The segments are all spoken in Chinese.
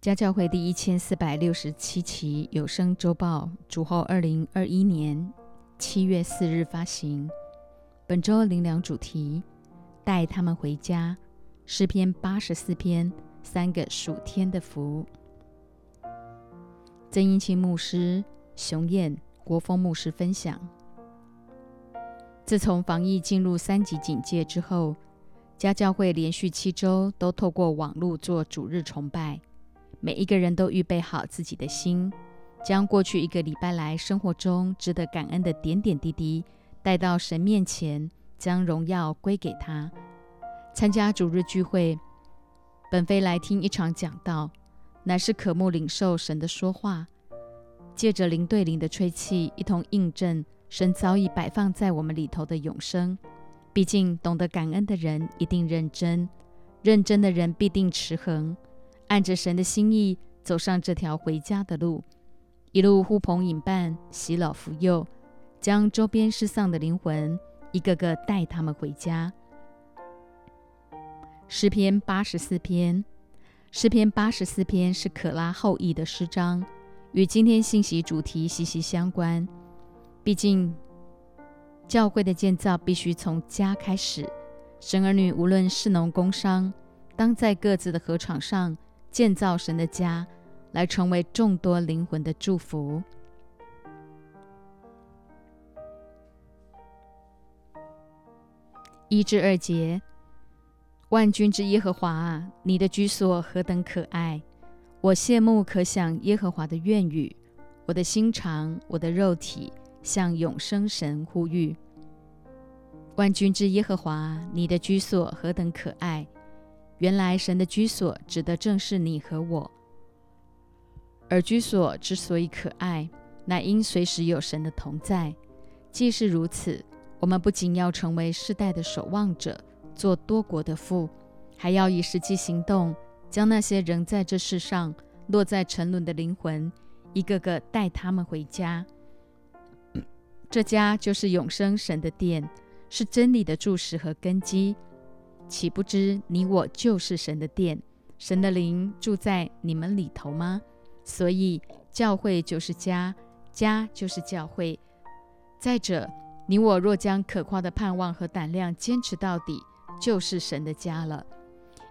家教会第一千四百六十七期有声周报，主后二零二一年七月四日发行。本周灵粮主题：带他们回家。诗篇八十四篇，三个属天的福。曾英清牧师、熊燕、国风牧师分享：自从防疫进入三级警戒之后，家教会连续七周都透过网络做主日崇拜。每一个人都预备好自己的心，将过去一个礼拜来生活中值得感恩的点点滴滴带到神面前，将荣耀归给他。参加主日聚会，本非来听一场讲道，乃是渴慕领受神的说话，借着灵对灵的吹气，一同印证神早已摆放在我们里头的永生。毕竟，懂得感恩的人一定认真，认真的人必定持恒。按着神的心意走上这条回家的路，一路呼朋引伴、洗老扶幼，将周边失丧的灵魂一个个带他们回家。诗篇八十四篇，诗篇八十四篇是可拉后裔的诗章，与今天信息主题息息相关。毕竟，教会的建造必须从家开始。神儿女无论是农工商，当在各自的禾场上。建造神的家，来成为众多灵魂的祝福。一至二节，万军之耶和华啊，你的居所何等可爱！我羡慕可想耶和华的愿语，我的心肠，我的肉体向永生神呼吁。万军之耶和华，你的居所何等可爱！原来神的居所指的正是你和我，而居所之所以可爱，乃因随时有神的同在。既是如此，我们不仅要成为世代的守望者，做多国的父，还要以实际行动，将那些仍在这世上落在沉沦的灵魂，一个个带他们回家。这家就是永生神的殿，是真理的柱石和根基。岂不知你我就是神的殿，神的灵住在你们里头吗？所以教会就是家，家就是教会。再者，你我若将可夸的盼望和胆量坚持到底，就是神的家了。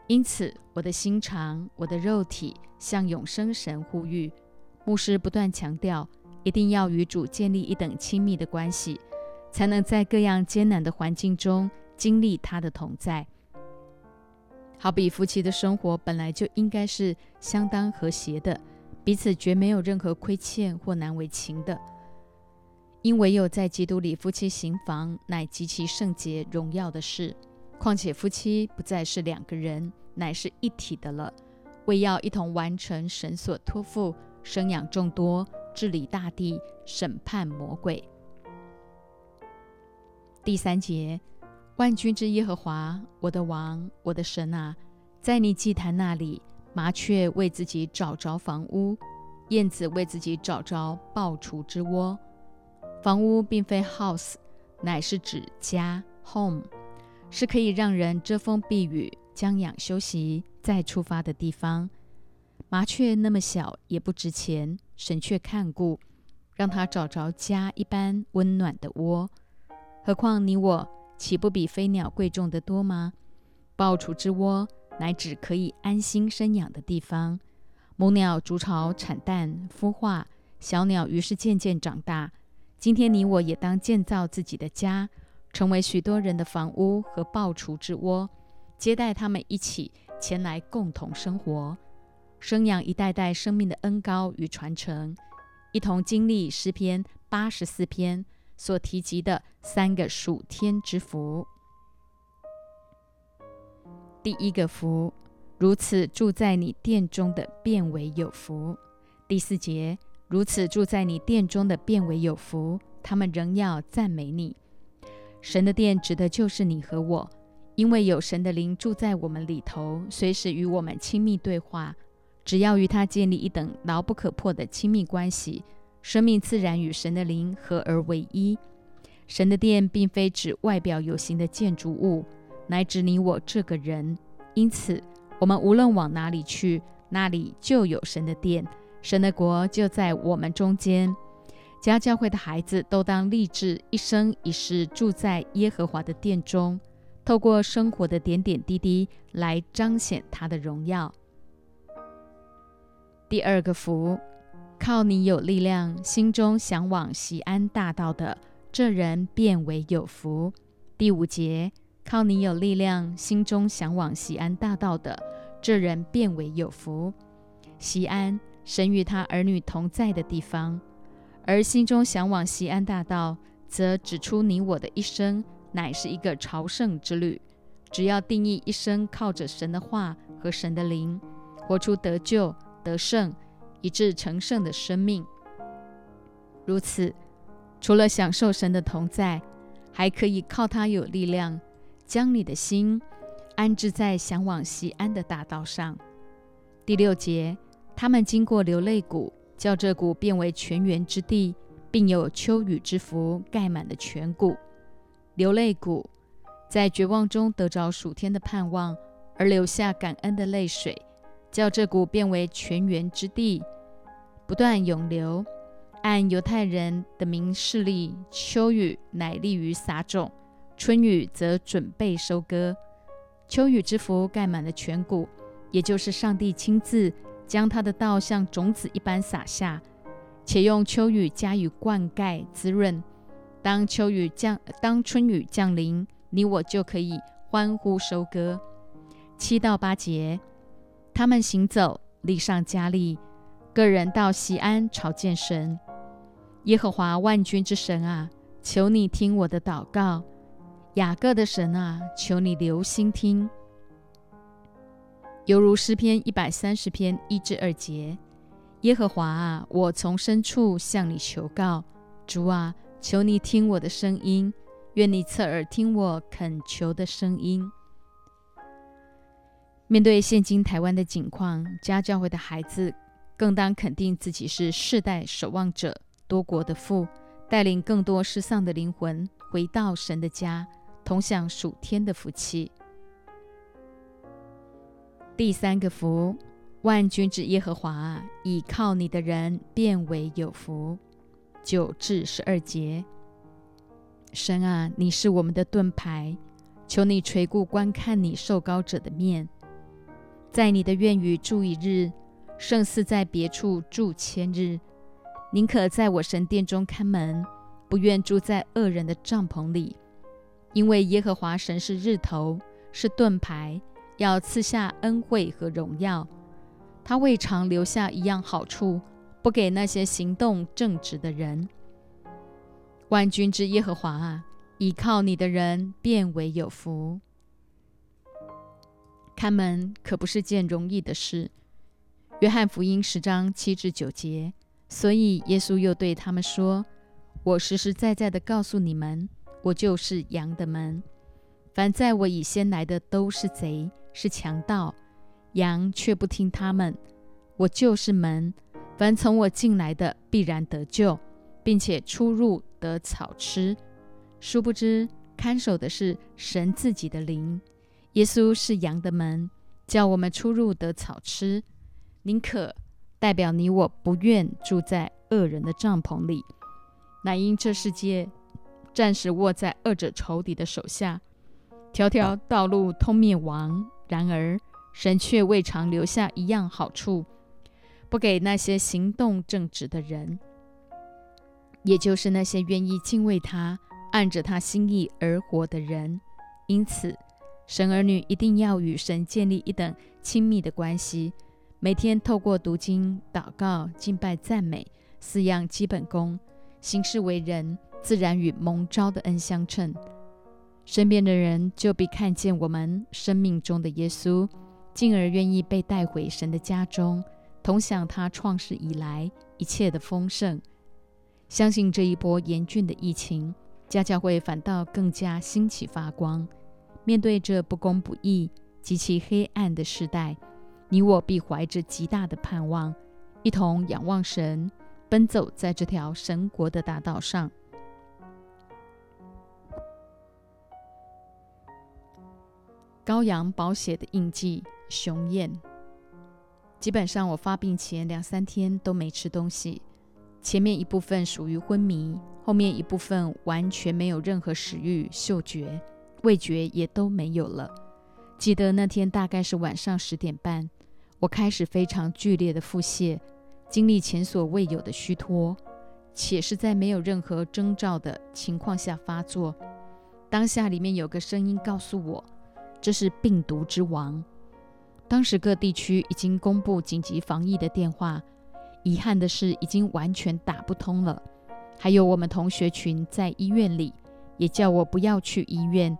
因此，我的心肠，我的肉体向永生神呼吁。牧师不断强调，一定要与主建立一等亲密的关系，才能在各样艰难的环境中经历他的同在。好比夫妻的生活本来就应该是相当和谐的，彼此绝没有任何亏欠或难为情的。因为有在基督里，夫妻行房乃极其圣洁荣耀的事。况且夫妻不再是两个人，乃是一体的了，为要一同完成神所托付，生养众多，治理大地，审判魔鬼。第三节。万军之耶和华，我的王，我的神啊，在你祭坛那里，麻雀为自己找着房屋，燕子为自己找着抱雏之窝。房屋并非 house，乃是指家 home，是可以让人遮风避雨、将养休息再出发的地方。麻雀那么小也不值钱，神却看顾，让它找着家一般温暖的窝。何况你我？岂不比飞鸟贵重的多吗？抱雏之窝乃指可以安心生养的地方。母鸟筑巢产蛋孵化，小鸟于是渐渐长大。今天你我也当建造自己的家，成为许多人的房屋和抱雏之窝，接待他们一起前来共同生活，生养一代代生命的恩高与传承，一同经历诗篇八十四篇。所提及的三个属天之福，第一个福，如此住在你殿中的变为有福。第四节，如此住在你殿中的变为有福，他们仍要赞美你。神的殿指的就是你和我，因为有神的灵住在我们里头，随时与我们亲密对话。只要与他建立一等牢不可破的亲密关系。生命自然与神的灵合而为一。神的殿并非指外表有形的建筑物，乃指你我这个人。因此，我们无论往哪里去，那里就有神的殿，神的国就在我们中间。家教会的孩子都当立志一生一世住在耶和华的殿中，透过生活的点点滴滴来彰显他的荣耀。第二个福，靠你有力量，心中向往西安大道的这人变为有福。第五节，靠你有力量，心中向往西安大道的这人变为有福。西安，神与他儿女同在的地方。而心中向往西安大道，则指出你我的一生乃是一个朝圣之旅。只要定义一生靠着神的话和神的灵，活出得救、得胜，以致成圣的生命。如此，除了享受神的同在，还可以靠他有力量，将你的心安置在向往西安的大道上。第六节，他们经过流泪谷。叫这谷变为泉源之地，并有秋雨之福盖满了全谷。流泪谷在绝望中得着暑天的盼望，而流下感恩的泪水，叫这谷变为泉源之地，不断涌流。按犹太人的名示例，秋雨乃利于撒种，春雨则准备收割。秋雨之福盖满了全谷，也就是上帝亲自。将他的道像种子一般撒下，且用秋雨加以灌溉滋润。当秋雨降，当春雨降临，你我就可以欢呼收割。七到八节，他们行走，力上加利，个人到西安朝见神。耶和华万军之神啊，求你听我的祷告；雅各的神啊，求你留心听。犹如诗篇一百三十篇一至二节，耶和华啊，我从深处向你求告，主啊，求你听我的声音，愿你侧耳听我恳求的声音。面对现今台湾的景况，家教会的孩子更当肯定自己是世代守望者，多国的父，带领更多失丧的灵魂回到神的家，同享属天的福气。第三个福，万军之耶和华，倚靠你的人变为有福。九至十二节，神啊，你是我们的盾牌，求你垂顾观看你受膏者的面，在你的院宇住一日，胜似在别处住千日。宁可在我神殿中看门，不愿住在恶人的帐篷里，因为耶和华神是日头，是盾牌。要赐下恩惠和荣耀，他未尝留下一样好处，不给那些行动正直的人。万军之耶和华啊，倚靠你的人变为有福。看门可不是件容易的事。约翰福音十章七至九节，所以耶稣又对他们说：“我实实在在的告诉你们，我就是羊的门。凡在我以先来的都是贼。”是强盗，羊却不听他们。我就是门，凡从我进来的必然得救，并且出入得草吃。殊不知看守的是神自己的灵。耶稣是羊的门，叫我们出入得草吃。宁可代表你我不愿住在恶人的帐篷里，乃因这世界暂时握在恶者仇敌的手下，条条道路通灭亡。然而，神却未尝留下一样好处，不给那些行动正直的人，也就是那些愿意敬畏他、按着他心意而活的人。因此，神儿女一定要与神建立一等亲密的关系，每天透过读经、祷告、敬拜、赞美四样基本功，行事为人自然与蒙召的恩相称。身边的人就必看见我们生命中的耶稣，进而愿意被带回神的家中，同享他创世以来一切的丰盛。相信这一波严峻的疫情，家教会反倒更加兴起发光。面对这不公不义、极其黑暗的时代，你我必怀着极大的盼望，一同仰望神，奔走在这条神国的大道上。羔羊宝血的印记，雄艳。基本上我发病前两三天都没吃东西，前面一部分属于昏迷，后面一部分完全没有任何食欲、嗅觉、味觉也都没有了。记得那天大概是晚上十点半，我开始非常剧烈的腹泻，经历前所未有的虚脱，且是在没有任何征兆的情况下发作。当下里面有个声音告诉我，这是病毒之王。当时各地区已经公布紧急防疫的电话，遗憾的是已经完全打不通了。还有我们同学群在医院里，也叫我不要去医院，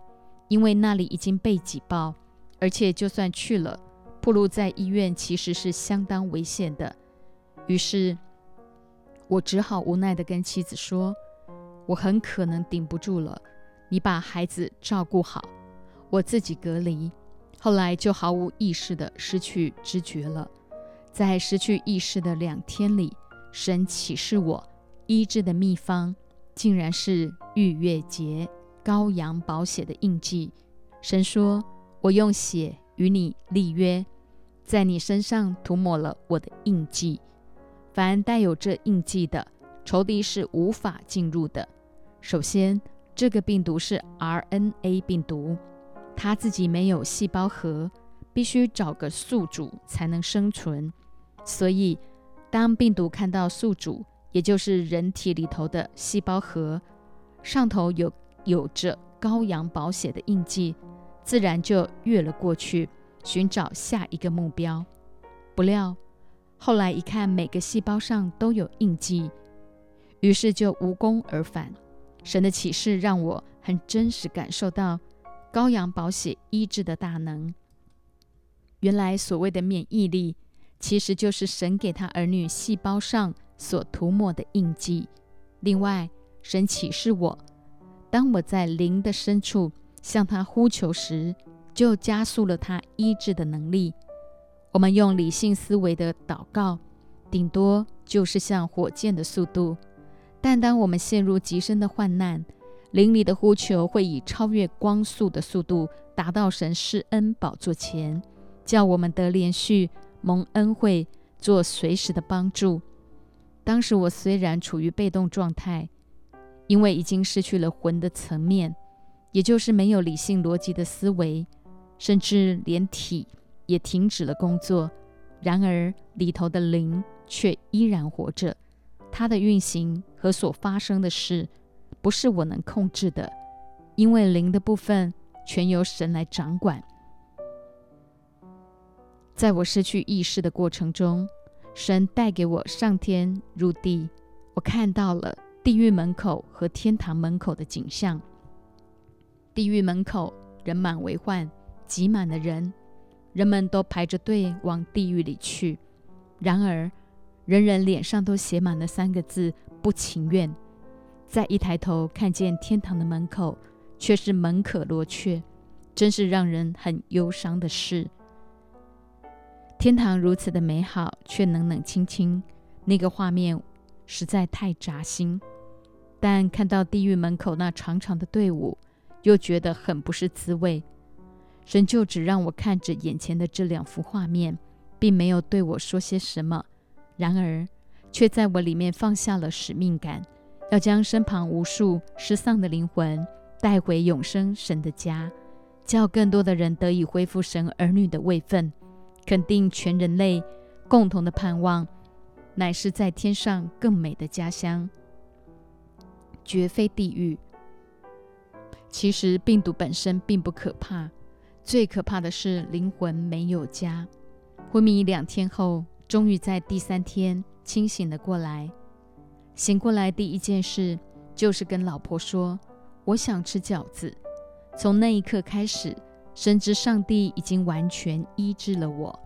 因为那里已经被挤爆，而且就算去了，暴露在医院其实是相当危险的。于是，我只好无奈地跟妻子说：“我很可能顶不住了。”你把孩子照顾好，我自己隔离。后来就毫无意识地失去知觉了。在失去意识的两天里，神启示我医治的秘方，竟然是逾越节羔羊宝血的印记。神说：“我用血与你立约，在你身上涂抹了我的印记。凡带有这印记的，仇敌是无法进入的。首先。”这个病毒是 RNA 病毒，它自己没有细胞核，必须找个宿主才能生存。所以，当病毒看到宿主，也就是人体里头的细胞核上头有有着羔羊宝血的印记，自然就越了过去，寻找下一个目标。不料，后来一看，每个细胞上都有印记，于是就无功而返。神的启示让我很真实感受到羔羊宝血医治的大能。原来所谓的免疫力，其实就是神给他儿女细胞上所涂抹的印记。另外，神启示我，当我在灵的深处向他呼求时，就加速了他医治的能力。我们用理性思维的祷告，顶多就是像火箭的速度。但当我们陷入极深的患难，灵里的呼求会以超越光速的速度达到神施恩宝座前，叫我们得连续蒙恩惠，做随时的帮助。当时我虽然处于被动状态，因为已经失去了魂的层面，也就是没有理性逻辑的思维，甚至连体也停止了工作，然而里头的灵却依然活着。它的运行和所发生的事，不是我能控制的，因为灵的部分全由神来掌管。在我失去意识的过程中，神带给我上天入地，我看到了地狱门口和天堂门口的景象。地狱门口人满为患，挤满了人，人们都排着队往地狱里去。然而，人人脸上都写满了三个字：不情愿。再一抬头看见天堂的门口，却是门可罗雀，真是让人很忧伤的事。天堂如此的美好，却冷冷清清，那个画面实在太扎心。但看到地狱门口那长长的队伍，又觉得很不是滋味。神就只让我看着眼前的这两幅画面，并没有对我说些什么。然而，却在我里面放下了使命感，要将身旁无数失丧的灵魂带回永生神的家，叫更多的人得以恢复神儿女的位分，肯定全人类共同的盼望，乃是在天上更美的家乡，绝非地狱。其实病毒本身并不可怕，最可怕的是灵魂没有家。昏迷两天后。终于在第三天清醒了过来。醒过来第一件事就是跟老婆说：“我想吃饺子。”从那一刻开始，深知上帝已经完全医治了我。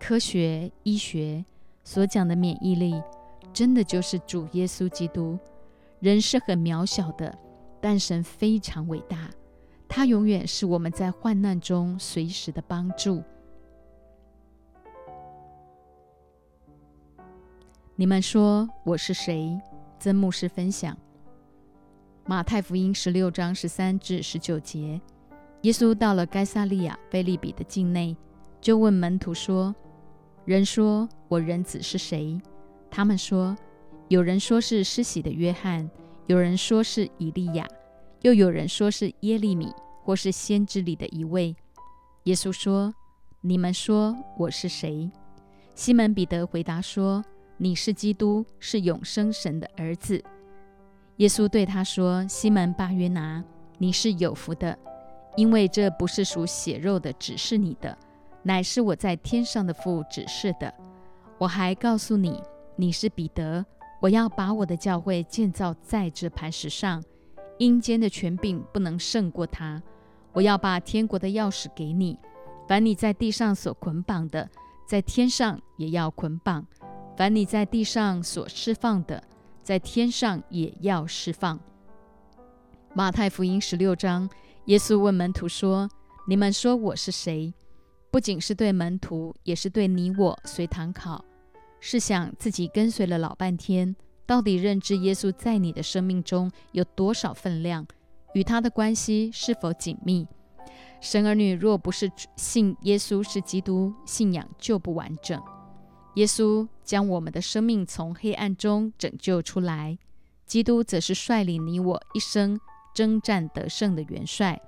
科学医学所讲的免疫力，真的就是主耶稣基督。人是很渺小的，但神非常伟大，他永远是我们在患难中随时的帮助。你们说我是谁？曾牧师分享马太福音十六章十三至十九节。耶稣到了该萨利亚菲利比的境内，就问门徒说：“人说我人子是谁？他们说，有人说是施洗的约翰，有人说是以利亚，又有人说是耶利米，或是先知里的一位。耶稣说：“你们说我是谁？”西门彼得回答说：“你是基督，是永生神的儿子。”耶稣对他说：“西门巴约拿，你是有福的，因为这不是属血肉的指示你的，乃是我在天上的父指示的。我还告诉你，你是彼得，我要把我的教会建造在这磐石上，阴间的权柄不能胜过他。我要把天国的钥匙给你，凡你在地上所捆绑的，在天上也要捆绑；凡你在地上所释放的，在天上也要释放。马太福音十六章，耶稣问门徒说：“你们说我是谁？”不仅是对门徒，也是对你我随堂考。试想自己跟随了老半天，到底认知耶稣在你的生命中有多少分量？与他的关系是否紧密？神儿女若不是信耶稣是基督，信仰就不完整。耶稣将我们的生命从黑暗中拯救出来，基督则是率领你我一生征战得胜的元帅。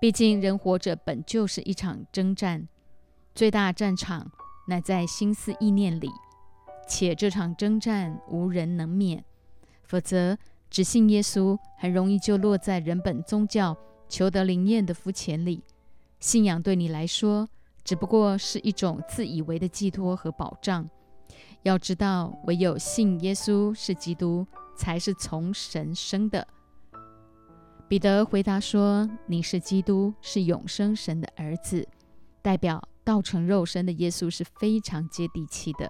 毕竟人活着本就是一场征战，最大战场乃在心思意念里，且这场征战无人能免，否则只信耶稣很容易就落在人本宗教求得灵验的肤浅里。信仰对你来说。只不过是一种自以为的寄托和保障。要知道，唯有信耶稣是基督，才是从神生的。彼得回答说：“你是基督，是永生神的儿子。”代表道成肉身的耶稣是非常接地气的。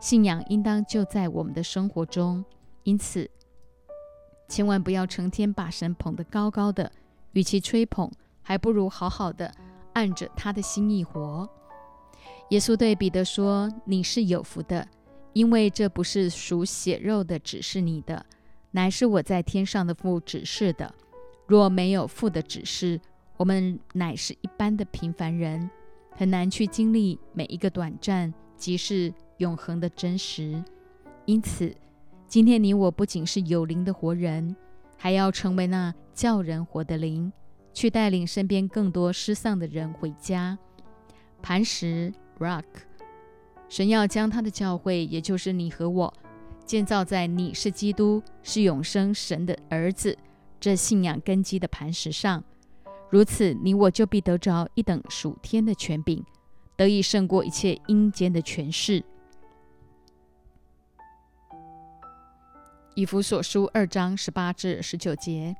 信仰应当就在我们的生活中，因此千万不要成天把神捧得高高的。与其吹捧，还不如好好的。按着他的心意活。耶稣对彼得说：“你是有福的，因为这不是属血肉的指示你的，乃是我在天上的父指示的。若没有父的指示，我们乃是一般的平凡人，很难去经历每一个短暂即是永恒的真实。因此，今天你我不仅是有灵的活人，还要成为那叫人活的灵。”去带领身边更多失丧的人回家。磐石 （Rock），神要将他的教会，也就是你和我，建造在你是基督，是永生神的儿子这信仰根基的磐石上。如此，你我就必得着一等属天的权柄，得以胜过一切阴间的权势。以弗所书二章十八至十九节。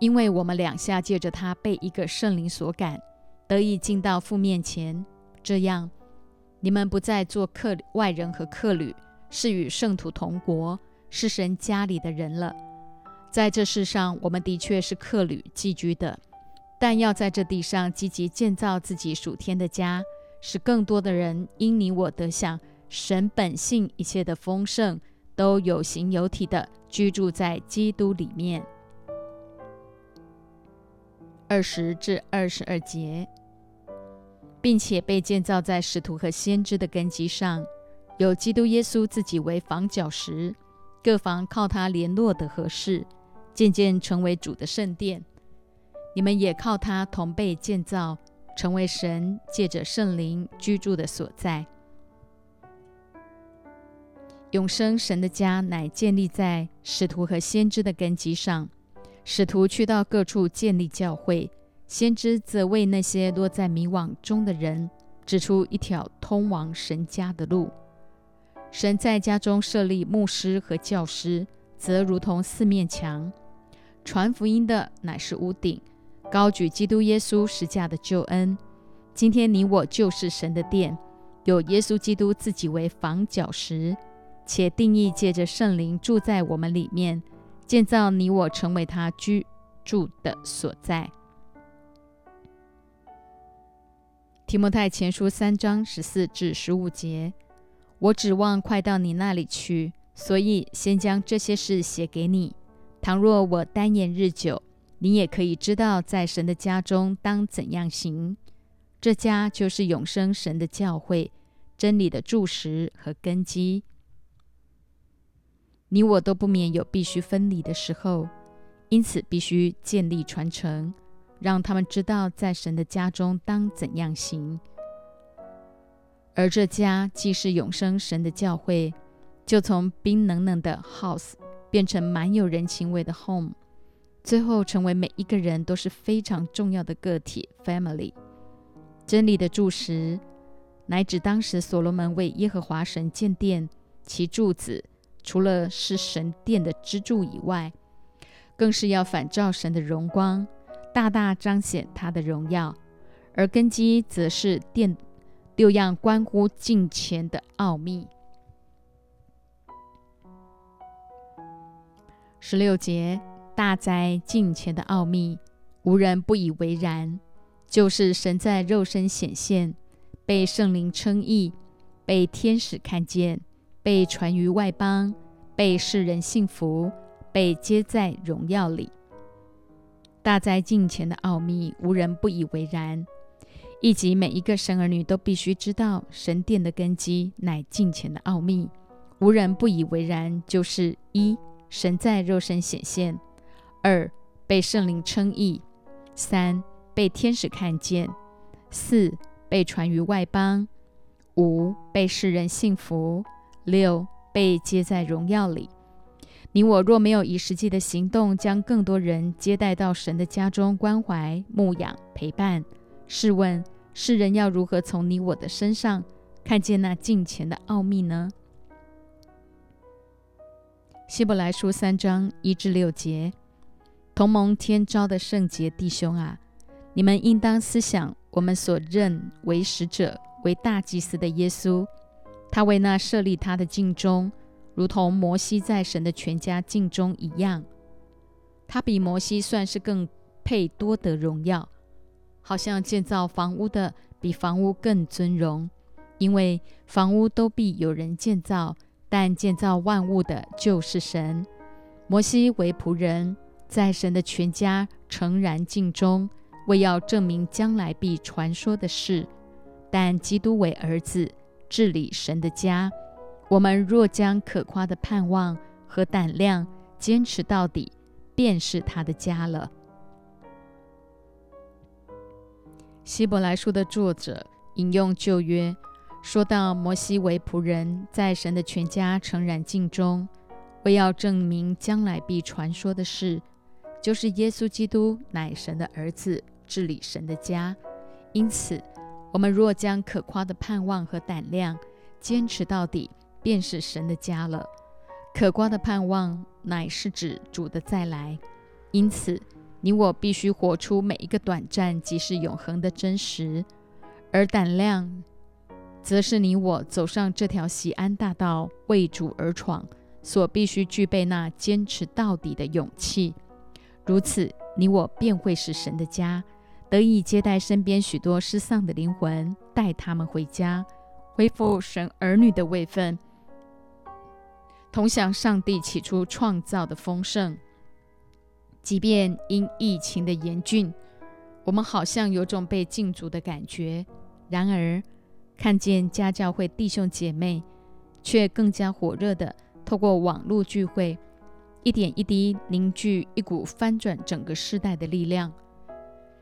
因为我们两下借着他被一个圣灵所感，得以进到父面前，这样你们不再做客外人和客旅，是与圣徒同国，是神家里的人了。在这世上，我们的确是客旅寄居的，但要在这地上积极建造自己属天的家，使更多的人因你我得享神本性一切的丰盛，都有形有体的居住在基督里面。二十至二十二节，并且被建造在使徒和先知的根基上，有基督耶稣自己为房角石，各房靠他联络的合适，渐渐成为主的圣殿。你们也靠他同被建造，成为神借着圣灵居住的所在。永生神的家乃建立在使徒和先知的根基上。使徒去到各处建立教会，先知则为那些落在迷惘中的人指出一条通往神家的路。神在家中设立牧师和教师，则如同四面墙；传福音的乃是屋顶，高举基督耶稣十架的救恩。今天你我就是神的殿，有耶稣基督自己为房角石，且定义借着圣灵住在我们里面。建造你我成为他居住的所在。提摩太前书三章十四至十五节，我指望快到你那里去，所以先将这些事写给你。倘若我单言日久，你也可以知道在神的家中当怎样行。这家就是永生神的教会，真理的柱石和根基。你我都不免有必须分离的时候，因此必须建立传承，让他们知道在神的家中当怎样行。而这家既是永生神的教会，就从冰冷冷的 house 变成满有人情味的 home，最后成为每一个人都是非常重要的个体 family。真理的柱石，乃指当时所罗门为耶和华神建殿，其柱子。除了是神殿的支柱以外，更是要反照神的荣光，大大彰显他的荣耀；而根基则是殿六样关乎敬虔的奥秘。十六节大灾近前的奥秘，无人不以为然，就是神在肉身显现，被圣灵称义，被天使看见。被传于外邦，被世人信服，被接在荣耀里。大灾近前的奥秘，无人不以为然。以及每一个神儿女都必须知道，神殿的根基乃近前的奥秘，无人不以为然。就是一，神在肉身显现；二，被圣灵称义；三，被天使看见；四，被传于外邦；五，被世人信服。六被接在荣耀里。你我若没有以实际的行动将更多人接待到神的家中关怀、牧养、陪伴，试问世人要如何从你我的身上看见那近前的奥秘呢？希伯来书三章一至六节，同盟天朝的圣洁弟兄啊，你们应当思想我们所认为使者、为大祭司的耶稣。他为那设立他的镜中，如同摩西在神的全家镜中一样。他比摩西算是更配多得荣耀，好像建造房屋的比房屋更尊荣，因为房屋都必有人建造，但建造万物的就是神。摩西为仆人，在神的全家诚然镜中，为要证明将来必传说的事；但基督为儿子。治理神的家，我们若将可夸的盼望和胆量坚持到底，便是他的家了。希伯来书的作者引用旧约，说到摩西为仆人，在神的全家诚然敬中，为要证明将来必传说的事，就是耶稣基督乃神的儿子，治理神的家。因此。我们若将可夸的盼望和胆量坚持到底，便是神的家了。可夸的盼望乃是指主的再来，因此你我必须活出每一个短暂即是永恒的真实；而胆量，则是你我走上这条喜安大道为主而闯所必须具备那坚持到底的勇气。如此，你我便会是神的家。得以接待身边许多失丧的灵魂，带他们回家，恢复神儿女的位分，同享上帝起初创造的丰盛。即便因疫情的严峻，我们好像有种被禁足的感觉；然而，看见家教会弟兄姐妹，却更加火热的透过网络聚会，一点一滴凝聚一股翻转整个世代的力量。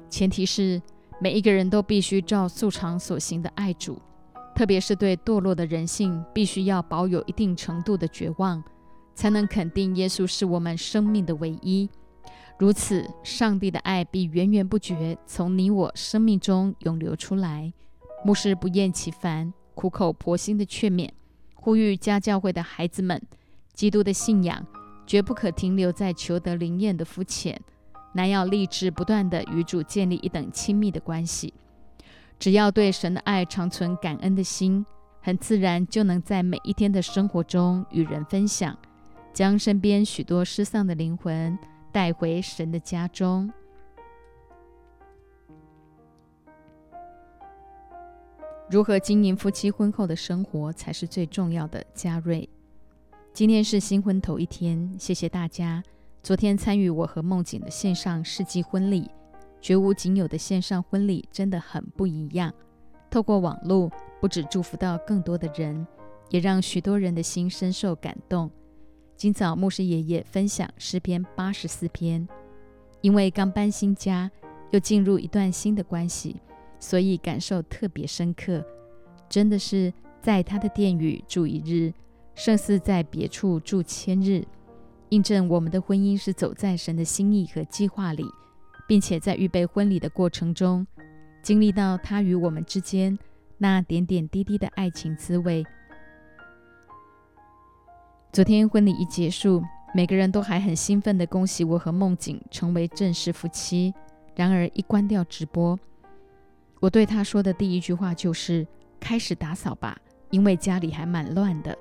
前提是每一个人都必须照素常所行的爱主，特别是对堕落的人性，必须要保有一定程度的绝望，才能肯定耶稣是我们生命的唯一。如此，上帝的爱必源源不绝从你我生命中涌流出来。牧师不厌其烦、苦口婆心的劝勉、呼吁家教会的孩子们，基督的信仰绝不可停留在求得灵验的肤浅。乃要立志不断地与主建立一等亲密的关系。只要对神的爱长存感恩的心，很自然就能在每一天的生活中与人分享，将身边许多失丧的灵魂带回神的家中。如何经营夫妻婚后的生活才是最重要的。嘉瑞，今天是新婚头一天，谢谢大家。昨天参与我和梦景的线上世纪婚礼，绝无仅有的线上婚礼真的很不一样。透过网络不止祝福到更多的人，也让许多人的心深受感动。今早牧师爷爷分享诗篇八十四篇，因为刚搬新家，又进入一段新的关系，所以感受特别深刻。真的是在他的殿宇住一日，胜似在别处住千日。印证我们的婚姻是走在神的心意和计划里，并且在预备婚礼的过程中，经历到他与我们之间那点点滴滴的爱情滋味。昨天婚礼一结束，每个人都还很兴奋地恭喜我和梦景成为正式夫妻。然而一关掉直播，我对他说的第一句话就是：“开始打扫吧，因为家里还蛮乱的。”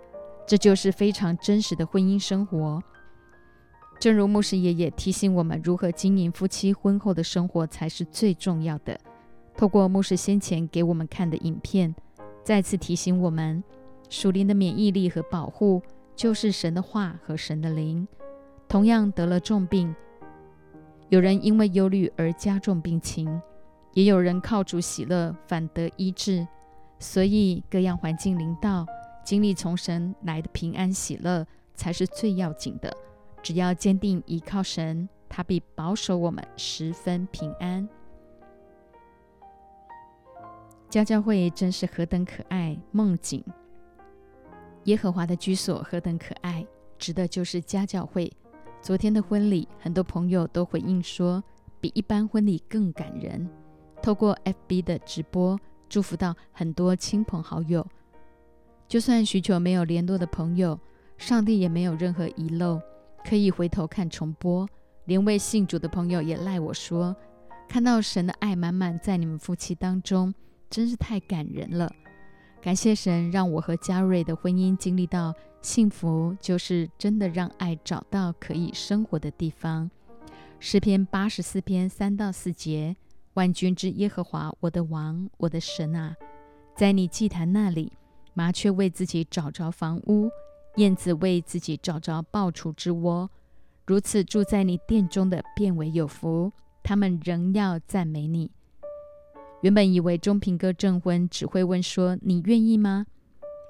这就是非常真实的婚姻生活。正如牧师爷爷提醒我们，如何经营夫妻婚后的生活才是最重要的。透过牧师先前给我们看的影片，再次提醒我们，属灵的免疫力和保护就是神的话和神的灵。同样得了重病，有人因为忧虑而加重病情，也有人靠主喜乐反得医治。所以各样环境临到，经历从神来的平安喜乐才是最要紧的。只要坚定依靠神，他必保守我们十分平安。家教会真是何等可爱，梦境耶和华的居所何等可爱，指的就是家教会。昨天的婚礼，很多朋友都回应说，比一般婚礼更感人。透过 FB 的直播，祝福到很多亲朋好友。就算许久没有联络的朋友，上帝也没有任何遗漏。可以回头看重播，连未信主的朋友也赖我说，看到神的爱满满在你们夫妻当中，真是太感人了。感谢神让我和嘉瑞的婚姻经历到幸福，就是真的让爱找到可以生活的地方。诗篇八十四篇三到四节：万军之耶和华，我的王，我的神啊，在你祭坛那里，麻雀为自己找着房屋。燕子为自己找着抱雏之窝，如此住在你殿中的变为有福。他们仍要赞美你。原本以为钟平哥证婚只会问说你愿意吗？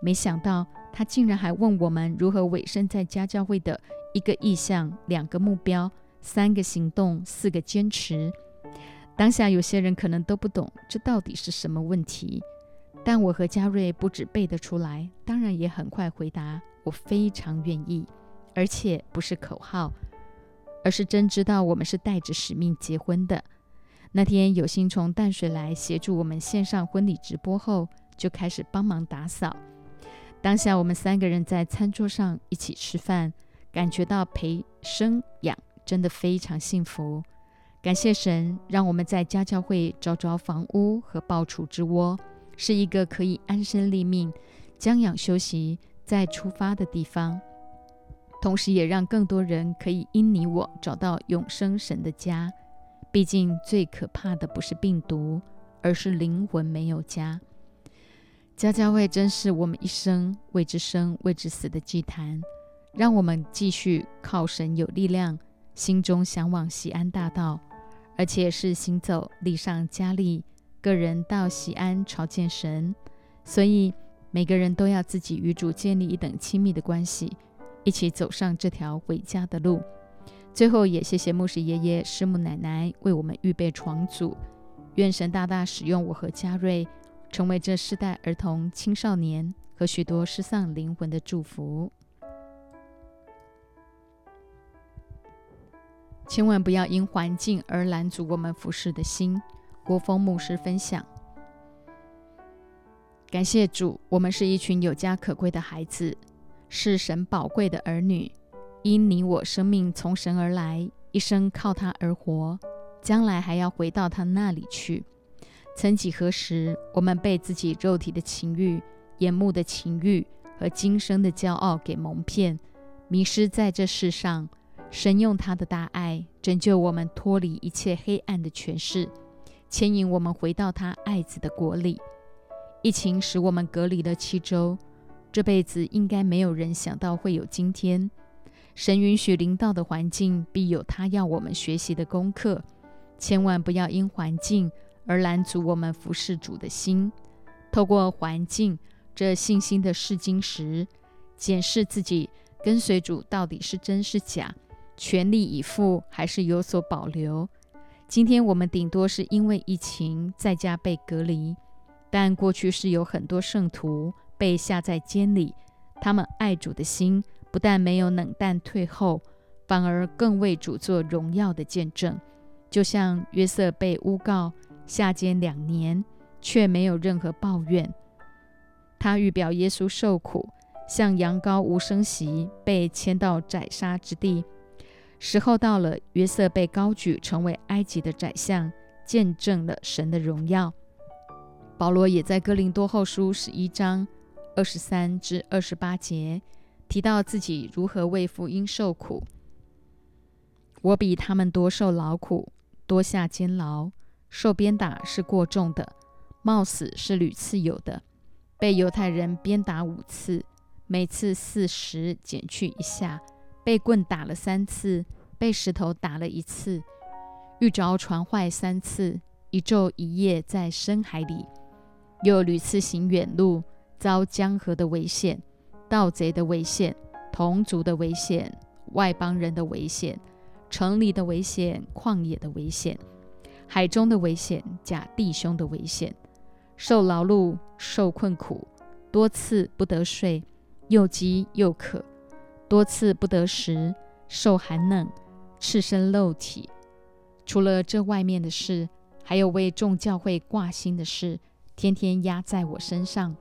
没想到他竟然还问我们如何委身在家教会的一个意向、两个目标、三个行动、四个坚持。当下有些人可能都不懂这到底是什么问题，但我和嘉瑞不止背得出来，当然也很快回答。我非常愿意，而且不是口号，而是真知道我们是带着使命结婚的。那天有心从淡水来协助我们线上婚礼直播后，就开始帮忙打扫。当下我们三个人在餐桌上一起吃饭，感觉到陪生养真的非常幸福。感谢神，让我们在家教会找着房屋和抱雏之窝，是一个可以安身立命、将养休息。再出发的地方，同时也让更多人可以因你我找到永生神的家。毕竟最可怕的不是病毒，而是灵魂没有家。家教会真是我们一生为之生、为之死的祭坛，让我们继续靠神有力量，心中向往西安大道，而且是行走力上加力，个人到西安朝见神。所以。每个人都要自己与主建立一等亲密的关系，一起走上这条回家的路。最后，也谢谢牧师爷爷、师母奶奶为我们预备床组。愿神大大使用我和嘉瑞，成为这世代儿童、青少年和许多失丧灵魂的祝福。千万不要因环境而拦阻我们服侍的心。国风牧师分享。感谢主，我们是一群有家可归的孩子，是神宝贵的儿女。因你我生命从神而来，一生靠他而活，将来还要回到他那里去。曾几何时，我们被自己肉体的情欲、眼目的情欲和今生的骄傲给蒙骗，迷失在这世上。神用他的大爱拯救我们，脱离一切黑暗的权势，牵引我们回到他爱子的国里。疫情使我们隔离了七周，这辈子应该没有人想到会有今天。神允许临到的环境，必有他要我们学习的功课。千万不要因环境而拦阻我们服侍主的心。透过环境这信心的试金石，检视自己跟随主到底是真是假，全力以赴还是有所保留。今天我们顶多是因为疫情在家被隔离，但过去是有很多圣徒被下在监里，他们爱主的心不但没有冷淡退后，反而更为主做荣耀的见证。就像约瑟被诬告下监两年，却没有任何抱怨。他预表耶稣受苦，像羊羔无声息，被牵到宰杀之地。时候到了，约瑟被高举成为埃及的宰相，见证了神的荣耀。保罗也在哥林多后书十一章二十三至二十八节提到自己如何为福音受苦。我比他们多受劳苦。多下监牢，受鞭打是过重的，冒死是屡次有的。被犹太人鞭打五次，每次四十减去一下；被棍打了三次，被石头打了一次；遇着船坏三次，一昼一夜在深海里；又屡次行远路，遭江河的危险、盗贼的危险、同族的危险、外邦人的危险。城里的危险，旷野的危险，海中的危险，假弟兄的危险，受劳碌，受困苦，多次不得睡，又饥又渴，多次不得食，受寒冷，赤身露体。除了这外面的事，还有为众教会挂心的事，天天压在我身上。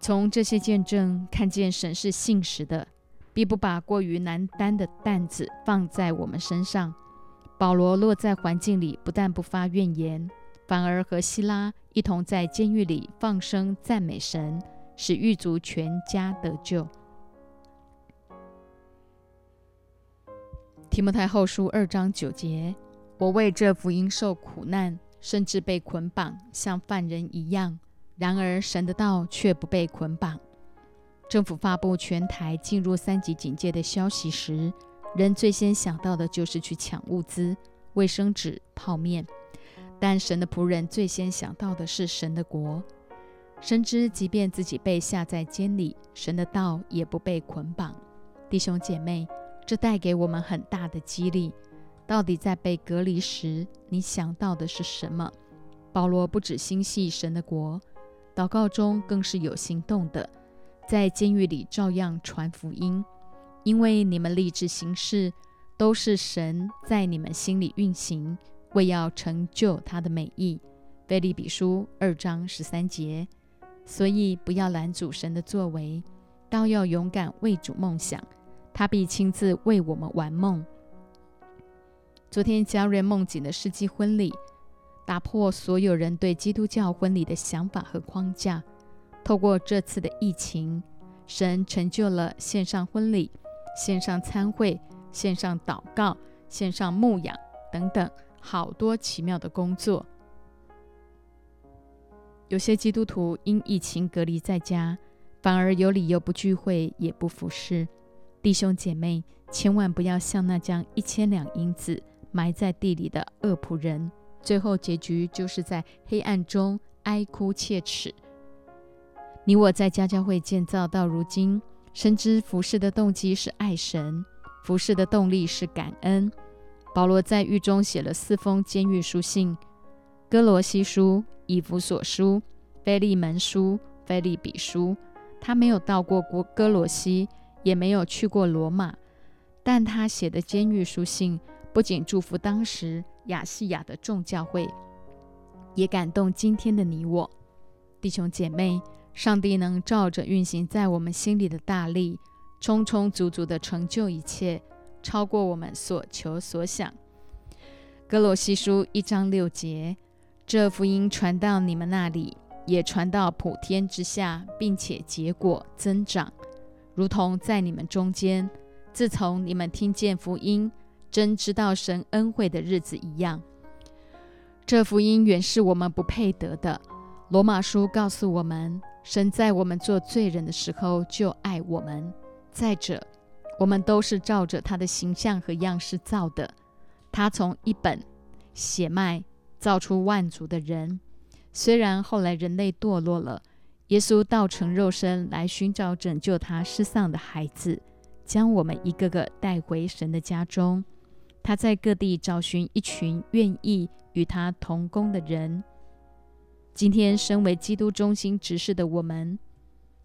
从这些见证看见神是信实的。必不把过于难担的担子放在我们身上。保罗落在环境里，不但不发怨言，反而和希拉一同在监狱里放声赞美神，使狱卒全家得救。提摩太后书二章九节：我为这福音受苦难，甚至被捆绑，像犯人一样；然而神的道却不被捆绑。政府发布全台进入三级警戒的消息时，人最先想到的就是去抢物资、卫生纸、泡面。但神的仆人最先想到的是神的国，深知即便自己被下在监里，神的道也不被捆绑。弟兄姐妹，这带给我们很大的激励。到底在被隔离时，你想到的是什么？保罗不止心系神的国，祷告中更是有行动的。在监狱里照样传福音，因为你们立志行事，都是神在你们心里运行，为要成就他的美意。菲利比书二章十三节。所以不要拦阻神的作为，倒要勇敢为主梦想，他必亲自为我们玩梦。昨天加瑞梦境的世纪婚礼，打破所有人对基督教婚礼的想法和框架。透过这次的疫情，神成就了线上婚礼、线上参会、线上祷告、线上牧养等等好多奇妙的工作。有些基督徒因疫情隔离在家，反而有理由不聚会也不服侍。弟兄姐妹，千万不要像那将一千两银子埋在地里的恶仆人，最后结局就是在黑暗中哀哭切齿。你我在家教会建造到如今，深知服侍的动机是爱神，服侍的动力是感恩。保罗在狱中写了四封监狱书信：哥罗西书、以弗所书、菲利门书、菲利比书。他没有到过国哥罗西，也没有去过罗马，但他写的监狱书信不仅祝福当时亚细亚的众教会，也感动今天的你我，弟兄姐妹。上帝能照着运行在我们心里的大力，充充足足的成就一切，超过我们所求所想。哥罗西书一章六节，这福音传到你们那里，也传到普天之下，并且结果增长，如同在你们中间，自从你们听见福音，真知道神恩惠的日子一样。这福音原是我们不配得的。罗马书告诉我们。神在我们做罪人的时候就爱我们。再者，我们都是照着他的形象和样式造的。他从一本血脉造出万族的人，虽然后来人类堕落了，耶稣道成肉身来寻找拯救他失丧的孩子，将我们一个个带回神的家中。他在各地找寻一群愿意与他同工的人。今天，身为基督中心执事的我们，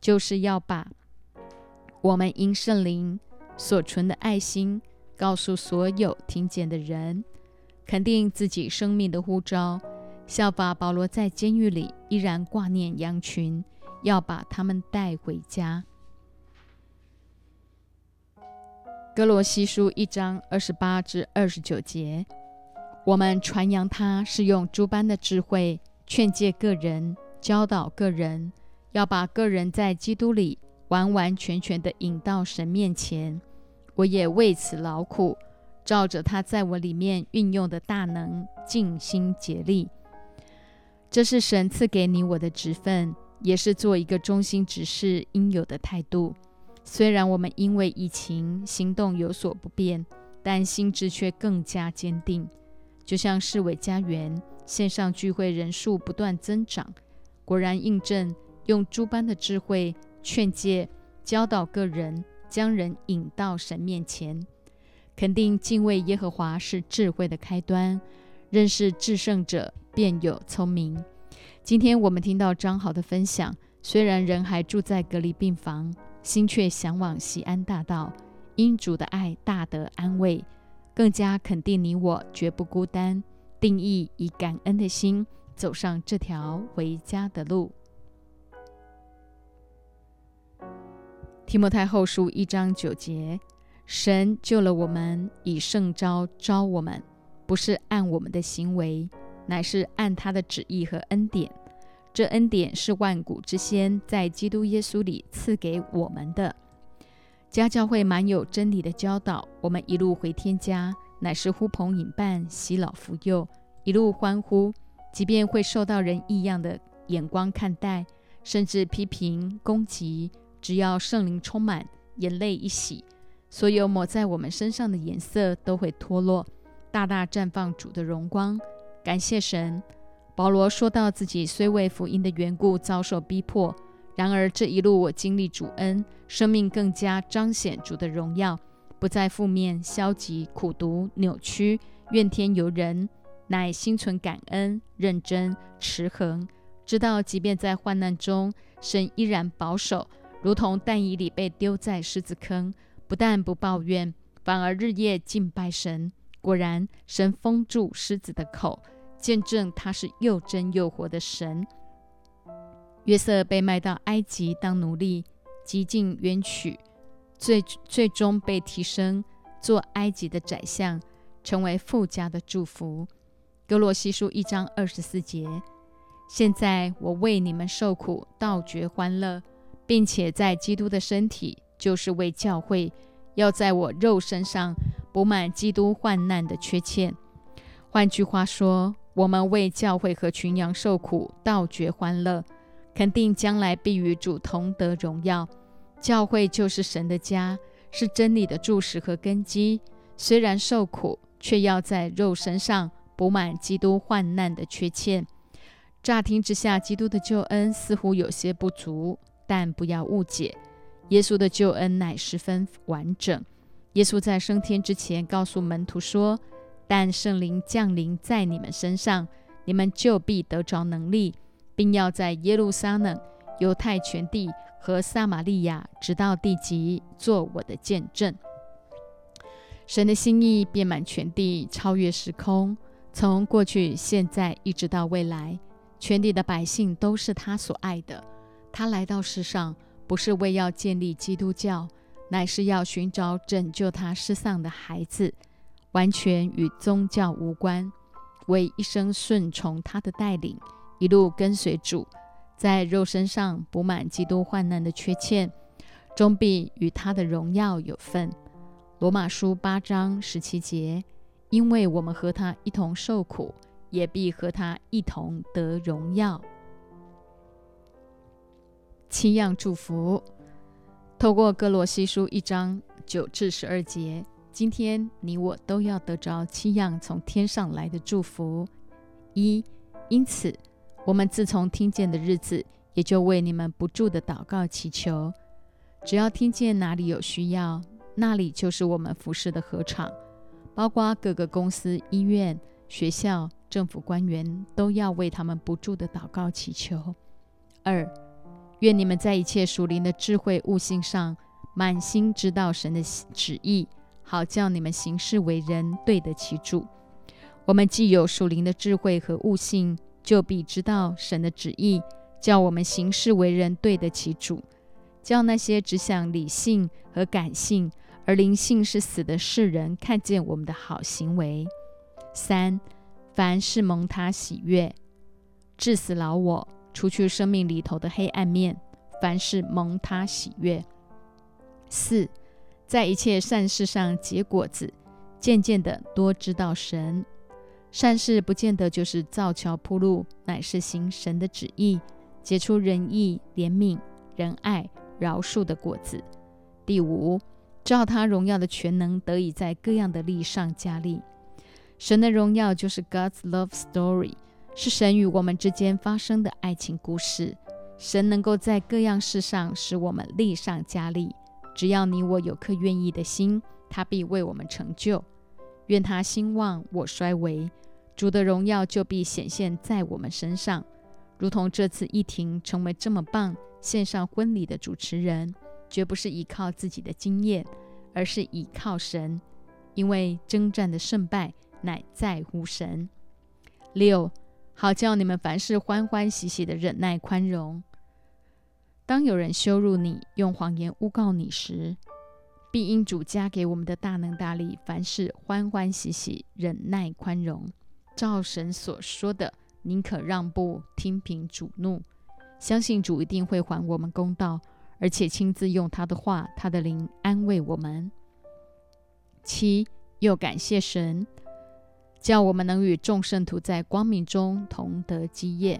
就是要把我们因圣灵所存的爱心，告诉所有听见的人，肯定自己生命的呼召。效法保罗在监狱里依然挂念羊群，要把他们带回家。哥罗西书一章二十八至二十九节，我们传扬他是用诸般的智慧劝诫个人，教导个人，要把个人在基督里完完全全的引到神面前。我也为此劳苦，照着他在我里面运用的大能，尽心竭力。这是神赐给你我的职分，也是做一个中心执事应有的态度。虽然我们因为疫情行动有所不便，但心智却更加坚定。就像市委家园线上聚会人数不断增长，果然印证用诸般的智慧劝诫、教导个人，将人引到神面前。肯定敬畏耶和华是智慧的开端，认识至圣者。便有聪明。今天我们听到张豪的分享，虽然人还住在隔离病房，心却向往西安大道。因主的爱大得安慰，更加肯定你我绝不孤单。定义以感恩的心走上这条回家的路。提摩太后书一章九节：神救了我们，以圣招招我们，不是按我们的行为。乃是按他的旨意和恩典，这恩典是万古之先在基督耶稣里赐给我们的。家教会满有真理的教导，我们一路回天家，乃是呼朋引伴，喜老扶幼，一路欢呼。即便会受到人异样的眼光看待，甚至批评攻击，只要圣灵充满，眼泪一洗，所有抹在我们身上的颜色都会脱落，大大绽放主的荣光。感谢神，保罗说到自己虽为福音的缘故遭受逼迫，然而这一路我经历主恩，生命更加彰显主的荣耀，不再负面、消极、苦毒、扭曲、怨天尤人，乃心存感恩、认真、持恒，知道即便在患难中，神依然保守，如同但以里被丢在狮子坑，不但不抱怨，反而日夜敬拜神。果然，神封住狮子的口。见证他是又真又活的神。约瑟被卖到埃及当奴隶，极尽冤屈，最最终被提升做埃及的宰相，成为富家的祝福。哥罗西书一章二十四节。现在我为你们受苦，倒觉欢乐，并且在基督的身体，就是为教会，要在我肉身上补满基督患难的缺欠。换句话说。我们为教会和群羊受苦，倒觉欢乐，肯定将来必与主同得荣耀。教会就是神的家，是真理的柱石和根基。虽然受苦，却要在肉身上补满基督患难的缺欠。乍听之下，基督的救恩似乎有些不足，但不要误解，耶稣的救恩乃十分完整。耶稣在升天之前告诉门徒说。但圣灵降临在你们身上，你们就必得着能力，并要在耶路撒冷、犹太全地和撒玛利亚，直到地极，做我的见证。神的心意遍满全地，超越时空，从过去、现在一直到未来，全地的百姓都是他所爱的。他来到世上，不是为要建立基督教，乃是要寻找拯救他失丧的孩子。完全与宗教无关，为一生顺从他的带领，一路跟随主，在肉身上补满基督患难的缺欠，终必与他的荣耀有份。罗马书八章十七节，因为我们和他一同受苦，也必和他一同得荣耀。七样祝福，透过哥罗西书一章九至十二节。今天你我都要得着七样从天上来的祝福。一，因此我们自从听见的日子，也就为你们不住的祷告祈求。只要听见哪里有需要，那里就是我们服侍的合场，包括各个公司、医院、学校、政府官员，都要为他们不住的祷告祈求。二，愿你们在一切属灵的智慧悟性上，满心知道神的旨意，好叫你们行事为人对得起主。我们既有属灵的智慧和悟性，就必知道神的旨意，叫我们行事为人对得起主。叫那些只想理性和感性，而灵性是死的世人看见我们的好行为。三，凡是蒙他喜悦，致死老我，除去生命里头的黑暗面。凡事蒙他喜悦。四，在一切善事上结果子，渐渐的多知道神。善事不见得就是造桥铺路，乃是行神的旨意，结出仁义、怜悯、仁爱。饶恕的果子。第五，照他荣耀的全能得以在各样的力上加力。神的荣耀就是 God's love story，是神与我们之间发生的爱情故事。神能够在各样事上使我们力上加力。只要你我有颗愿意的心，他必为我们成就。愿他兴旺，我衰微，主的荣耀就必显现在我们身上，如同这次一停成为这么棒。线上婚礼的主持人，绝不是依靠自己的经验，而是依靠神，因为征战的胜败乃在乎神。六，好叫你们凡事欢欢喜喜的忍耐宽容。当有人羞辱你，用谎言诬告你时，必因主加给我们的大能大力，凡事欢欢喜喜忍耐宽容。照神所说的，宁可让步，听凭主怒。相信主一定会还我们公道，而且亲自用他的话、他的灵安慰我们。七，又感谢神，叫我们能与众圣徒在光明中同得基业。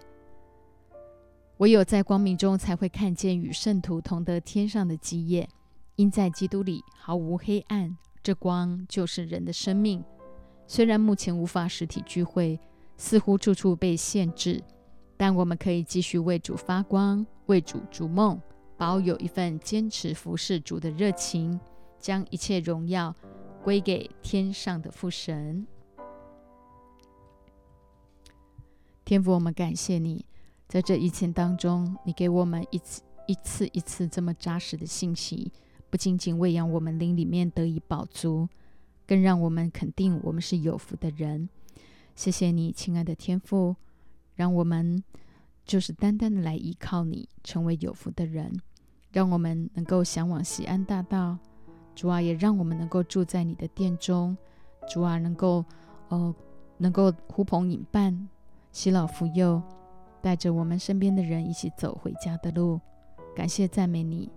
唯有在光明中，才会看见与圣徒同得天上的基业。因在基督里毫无黑暗，这光就是人的生命。虽然目前无法实体聚会，似乎处处被限制。但我们可以继续为主发光，为主逐梦，保有一份坚持服侍主的热情，将一切荣耀归给天上的父神。天父，我们感谢你，在这疫情当中，你给我们一次一次一次这么扎实的信息，不仅仅喂养我们灵里面得以饱足，更让我们肯定我们是有福的人。谢谢你，亲爱的天父。让我们就是单单的来依靠你，成为有福的人。让我们能够向往西安大道，主啊，也让我们能够住在你的殿中。主啊，能够哦，能够呼朋引伴，喜老扶幼，带着我们身边的人一起走回家的路。感谢赞美你，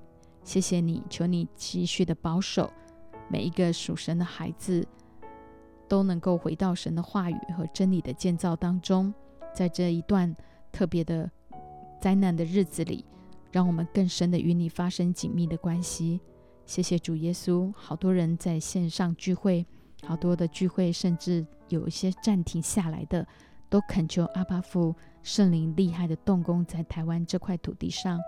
谢谢你，求你继续的保守每一个属神的孩子，都能够回到神的话语和真理的建造当中。在这一段特别的灾难的日子里，让我们更深的与你发生紧密的关系。谢谢主耶稣，好多人在线上聚会，好多的聚会甚至有一些暂停下来的，都恳求阿巴父圣灵厉害的动工在台湾这块土地上，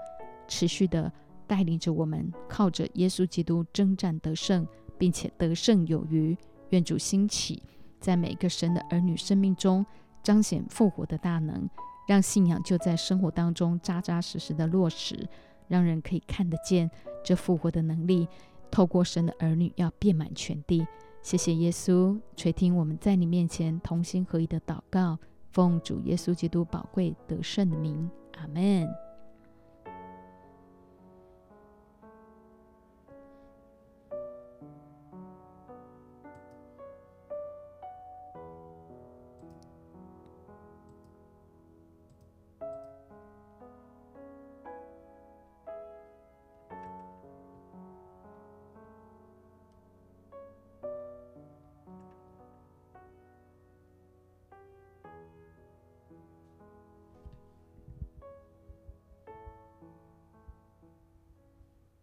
持续的带领着我们，靠着耶稣基督征战得胜，并且得胜有余。愿主兴起，在每个神的儿女生命中。彰显复活的大能，让信仰就在生活当中扎扎实实的落实，让人可以看得见这复活的能力。透过神的儿女要遍满全地。谢谢耶稣垂听我们在你面前同心合一的祷告，奉主耶稣基督宝贵得胜的名，阿门。